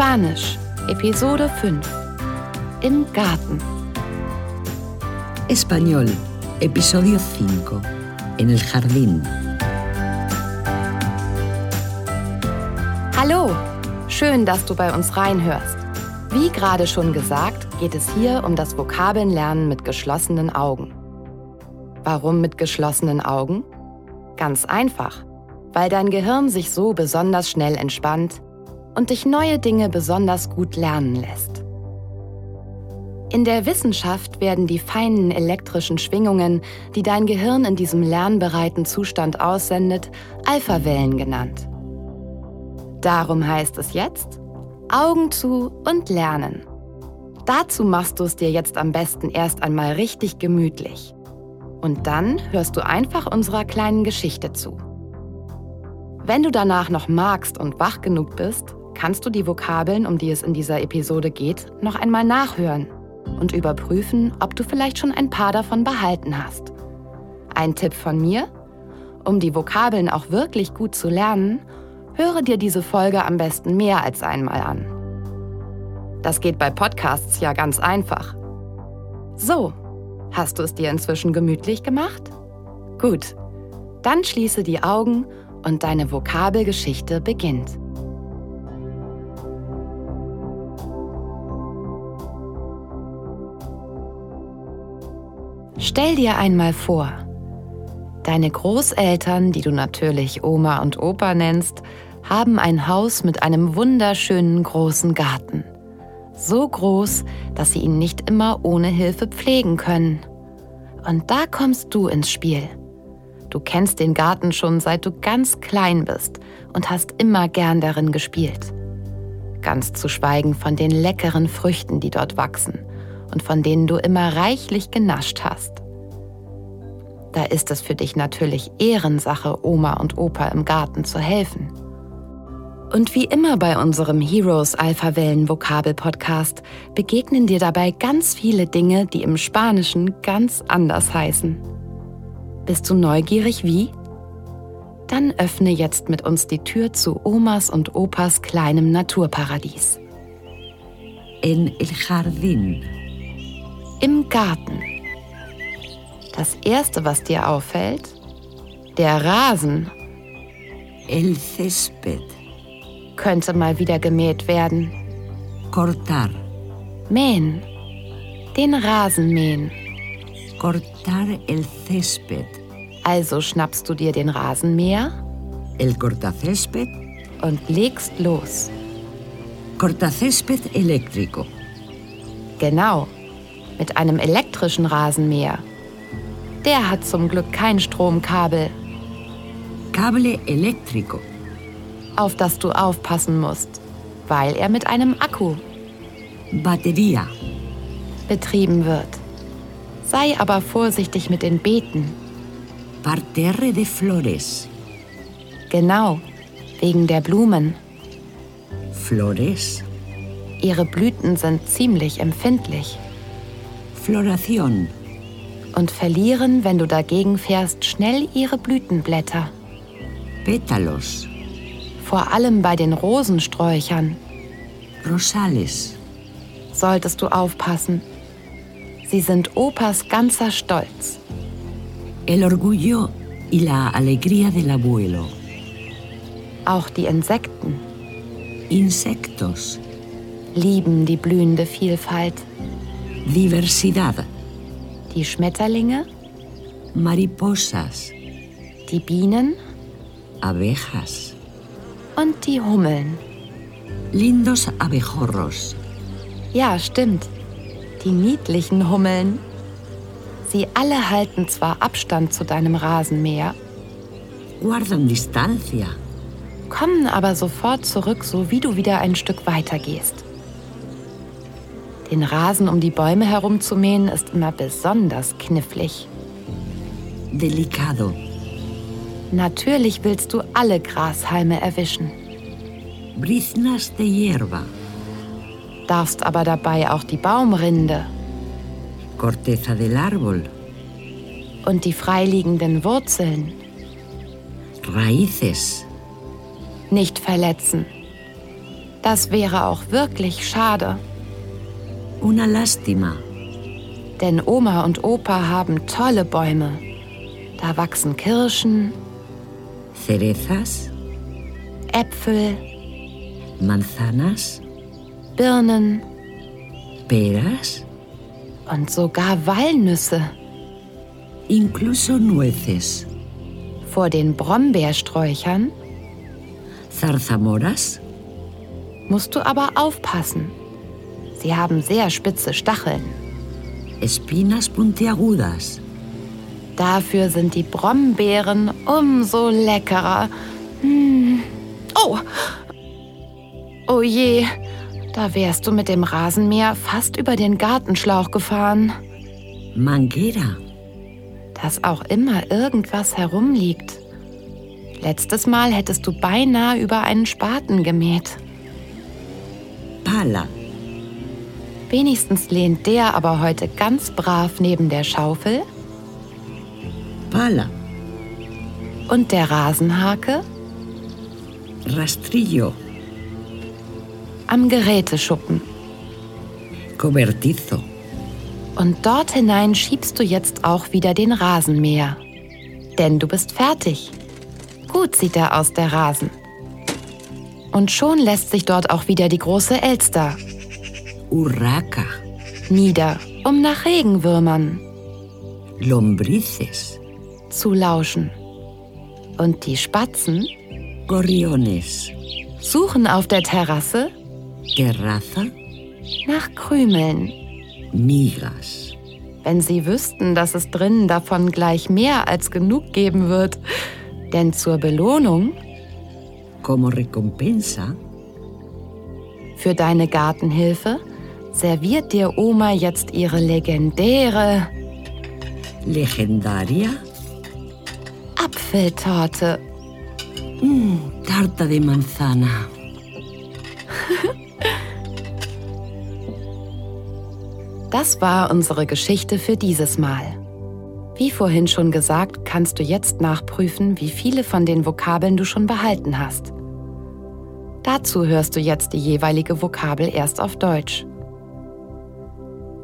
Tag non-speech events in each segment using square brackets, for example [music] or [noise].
Spanisch, Episode 5. Im Garten. Español, episodio 5. En el jardín. Hallo, schön, dass du bei uns reinhörst. Wie gerade schon gesagt, geht es hier um das Vokabelnlernen mit geschlossenen Augen. Warum mit geschlossenen Augen? Ganz einfach, weil dein Gehirn sich so besonders schnell entspannt und dich neue Dinge besonders gut lernen lässt. In der Wissenschaft werden die feinen elektrischen Schwingungen, die dein Gehirn in diesem lernbereiten Zustand aussendet, Alphawellen genannt. Darum heißt es jetzt, Augen zu und lernen. Dazu machst du es dir jetzt am besten erst einmal richtig gemütlich. Und dann hörst du einfach unserer kleinen Geschichte zu. Wenn du danach noch magst und wach genug bist, kannst du die Vokabeln, um die es in dieser Episode geht, noch einmal nachhören und überprüfen, ob du vielleicht schon ein paar davon behalten hast. Ein Tipp von mir? Um die Vokabeln auch wirklich gut zu lernen, höre dir diese Folge am besten mehr als einmal an. Das geht bei Podcasts ja ganz einfach. So, Hast du es dir inzwischen gemütlich gemacht? Gut, dann schließe die Augen und deine Vokabelgeschichte beginnt. Stell dir einmal vor, deine Großeltern, die du natürlich Oma und Opa nennst, haben ein Haus mit einem wunderschönen großen Garten so groß, dass sie ihn nicht immer ohne Hilfe pflegen können. Und da kommst du ins Spiel. Du kennst den Garten schon seit du ganz klein bist und hast immer gern darin gespielt. Ganz zu schweigen von den leckeren Früchten, die dort wachsen und von denen du immer reichlich genascht hast. Da ist es für dich natürlich Ehrensache, Oma und Opa im Garten zu helfen. Und wie immer bei unserem Heroes Alpha Wellen Vokabel Podcast begegnen dir dabei ganz viele Dinge, die im Spanischen ganz anders heißen. Bist du neugierig wie? Dann öffne jetzt mit uns die Tür zu Omas und Opas kleinem Naturparadies. En el jardín. Im Garten. Das erste, was dir auffällt, der Rasen. El césped könnte mal wieder gemäht werden. Cortar. Mähen. Den Rasen mähen. Cortar el césped. Also schnappst du dir den Rasenmäher? El cortacésped. Und legst los. Cortacésped eléctrico. Genau, mit einem elektrischen Rasenmäher. Der hat zum Glück kein Stromkabel. Cable eléctrico auf das du aufpassen musst, weil er mit einem Akku Batteria betrieben wird. Sei aber vorsichtig mit den Beeten. Parterre de flores. Genau, wegen der Blumen. Flores. Ihre Blüten sind ziemlich empfindlich. Floración. Und verlieren, wenn du dagegen fährst, schnell ihre Blütenblätter. Pétalos vor allem bei den Rosensträuchern. Rosales. Solltest du aufpassen. Sie sind Opas ganzer Stolz. El orgullo y la alegría del abuelo. Auch die Insekten. Insectos. Lieben die blühende Vielfalt. Diversidad. Die Schmetterlinge. Mariposas. Die Bienen. Abejas und die Hummeln. Lindos abejorros. Ja, stimmt. Die niedlichen Hummeln. Sie alle halten zwar Abstand zu deinem Rasenmäher, guardan distancia, kommen aber sofort zurück, so wie du wieder ein Stück weiter gehst. Den Rasen um die Bäume herumzumähen ist immer besonders knifflig. Delicado. Natürlich willst du alle Grashalme erwischen. Briznas de hierba. Darfst aber dabei auch die Baumrinde. Corteza del árbol. Und die freiliegenden Wurzeln. Raíces. Nicht verletzen. Das wäre auch wirklich schade. Una lástima. Denn Oma und Opa haben tolle Bäume. Da wachsen Kirschen, Cerezas, Äpfel, manzanas, Birnen peras, und sogar Walnüsse. incluso nueces, Vor den Brombeersträuchern zarzamoras, musst du aber aufpassen. Sie haben sehr spitze Stacheln. espinas puntiagudas, Dafür sind die Brombeeren umso leckerer. Hm. Oh! Oh je, da wärst du mit dem Rasenmäher fast über den Gartenschlauch gefahren. manguera, Dass auch immer irgendwas herumliegt. Letztes Mal hättest du beinahe über einen Spaten gemäht. pala, Wenigstens lehnt der aber heute ganz brav neben der Schaufel pala, und der Rasenhake rastrillo, am Geräteschuppen. cobertizo, Und dort hinein schiebst du jetzt auch wieder den Rasenmäher. Denn du bist fertig. Gut sieht er aus, der Rasen. Und schon lässt sich dort auch wieder die große Elster urraca, nieder, um nach Regenwürmern lombrices, zu lauschen. Und die Spatzen gorriones, suchen auf der Terrasse terraza, nach Krümeln. migas, wenn sie wüssten, dass es drinnen davon gleich mehr als genug geben wird. Denn zur Belohnung como recompensa, für deine Gartenhilfe serviert dir Oma jetzt ihre legendäre legendaria, Apfeltorte. mm, tarta de manzana. [laughs] Das war unsere Geschichte für dieses Mal. Wie vorhin schon gesagt, kannst du jetzt nachprüfen, wie viele von den Vokabeln du schon behalten hast. Dazu hörst du jetzt die jeweilige Vokabel erst auf Deutsch.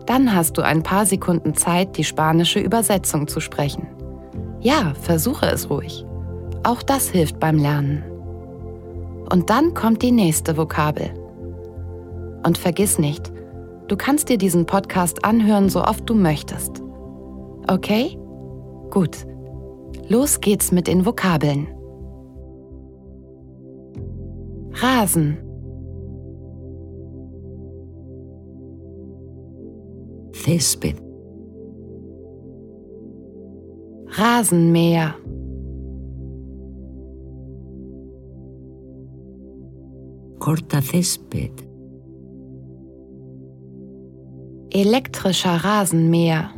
Dann hast du ein paar Sekunden Zeit, die spanische Übersetzung zu sprechen. Ja, versuche es ruhig. Auch das hilft beim Lernen. Und dann kommt die nächste Vokabel. Und vergiss nicht, du kannst dir diesen Podcast anhören, so oft du möchtest. Okay? Gut. Los geht's mit den Vokabeln. Rasen, Césped, Rasenmäher, corta césped, elektrischer Rasenmäher,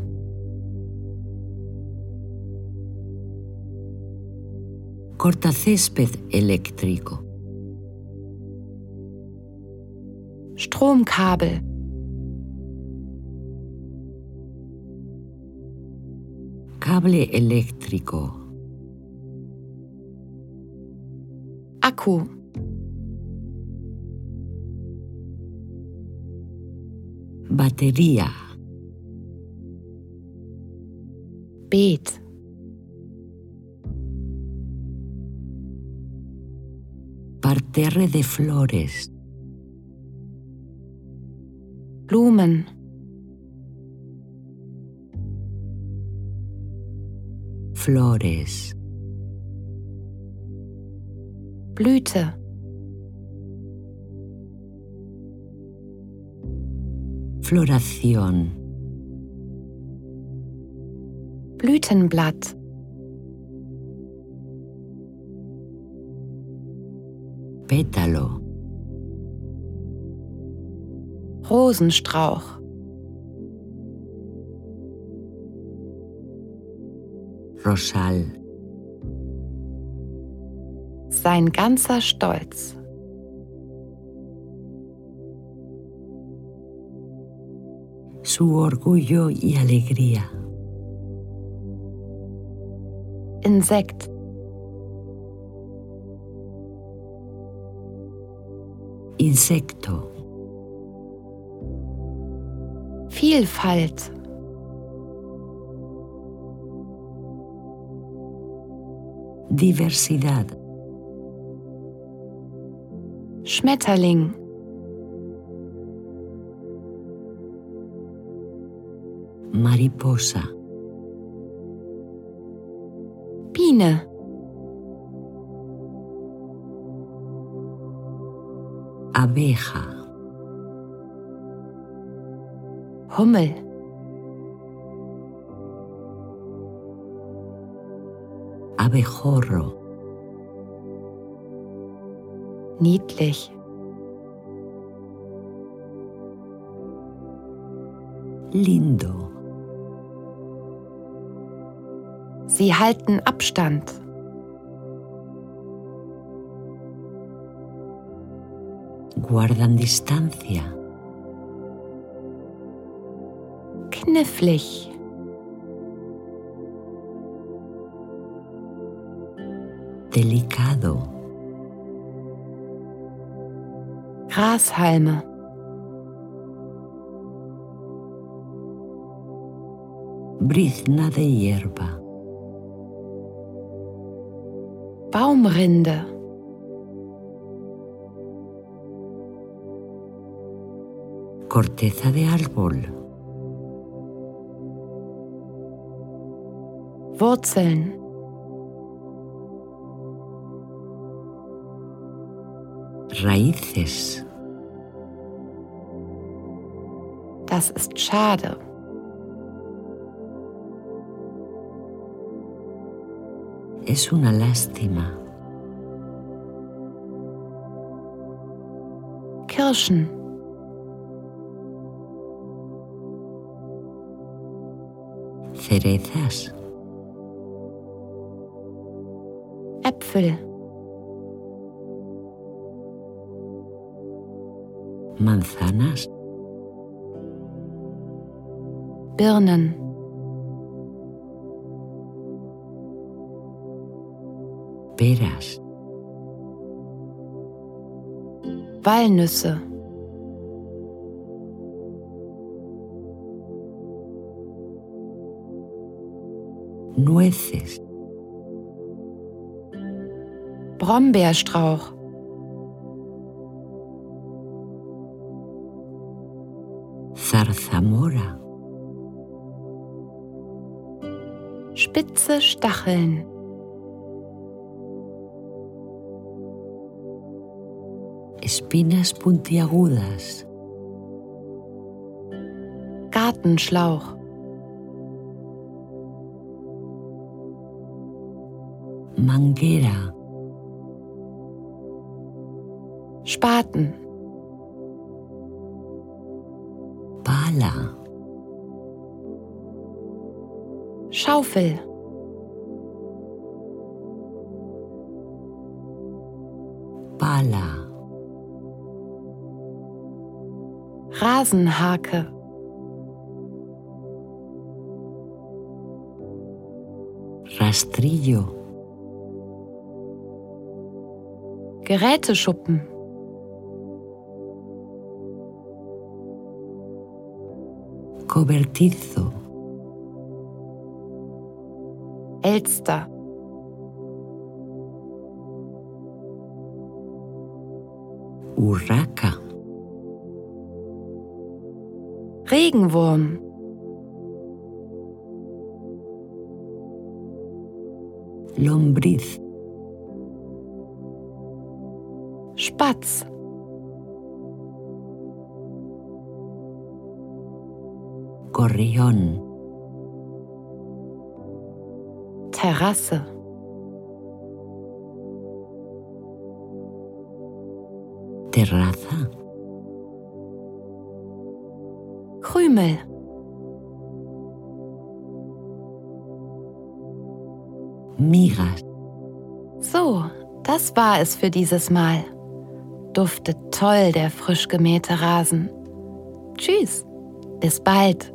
corta césped eléctrico, Stromkabel, cable eléctrico, Akku, batería, Beet, parterre de flores, Blumen, flores, Blüte, floración, Blütenblatt, pétalo, Rosenstrauch, rosal, sein ganzer Stolz, su orgullo y alegría, Insekt, Insecto. Vielfalt. Diversidad. Schmetterling. Mariposa. Biene. Abeja. Hummel. Abejorro. Niedlich. Lindo. Sie halten Abstand. Guardan distancia. Knifflig. Delicado. Grashalme. Brizna de hierba. Baumrinde. Corteza de árbol. Wurzeln. Raíces. Das ist schade. Es una lástima. Kirschen. Cerezas. Äpfel. Manzanas. Birnen. Peras. Walnüsse. Nueces. Brombeerstrauch. Zarzamora. Spitze Stacheln. Espinas puntiagudas. Gartenschlauch. Manguera. Spaten. Pala. Schaufel. Pala. Rasenhake. Rastrillo. Geräteschuppen. Cobertizo. Elster. Urraca. Regenwurm. Lombriz. Spatz. Gorrión. Terrasse. Terraza. Krümel. Migas. So, das war es für dieses Mal. Duftet toll der frisch gemähte Rasen. Tschüss, bis bald.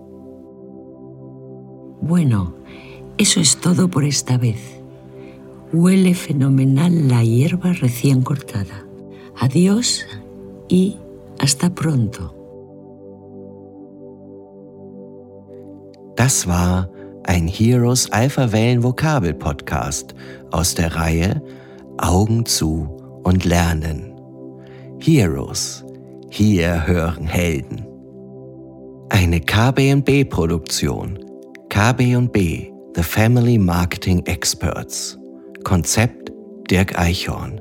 Bueno, eso es todo por esta vez. Huele fenomenal la hierba recién cortada. Adiós y hasta pronto. Das war ein Heroes Alpha Wellen Vokabel Podcast aus der Reihe Augen zu und lernen. Heroes. Hier hören Helden. Eine KB&B Produktion. KB&B The Family Marketing Experts. Konzept Dirk Eichhorn.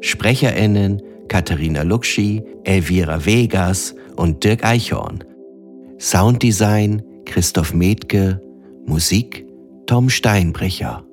SprecherInnen Katharina Luxi, Elvira Vegas und Dirk Eichhorn. Sounddesign Christoph Metke. Musik Tom Steinbrecher.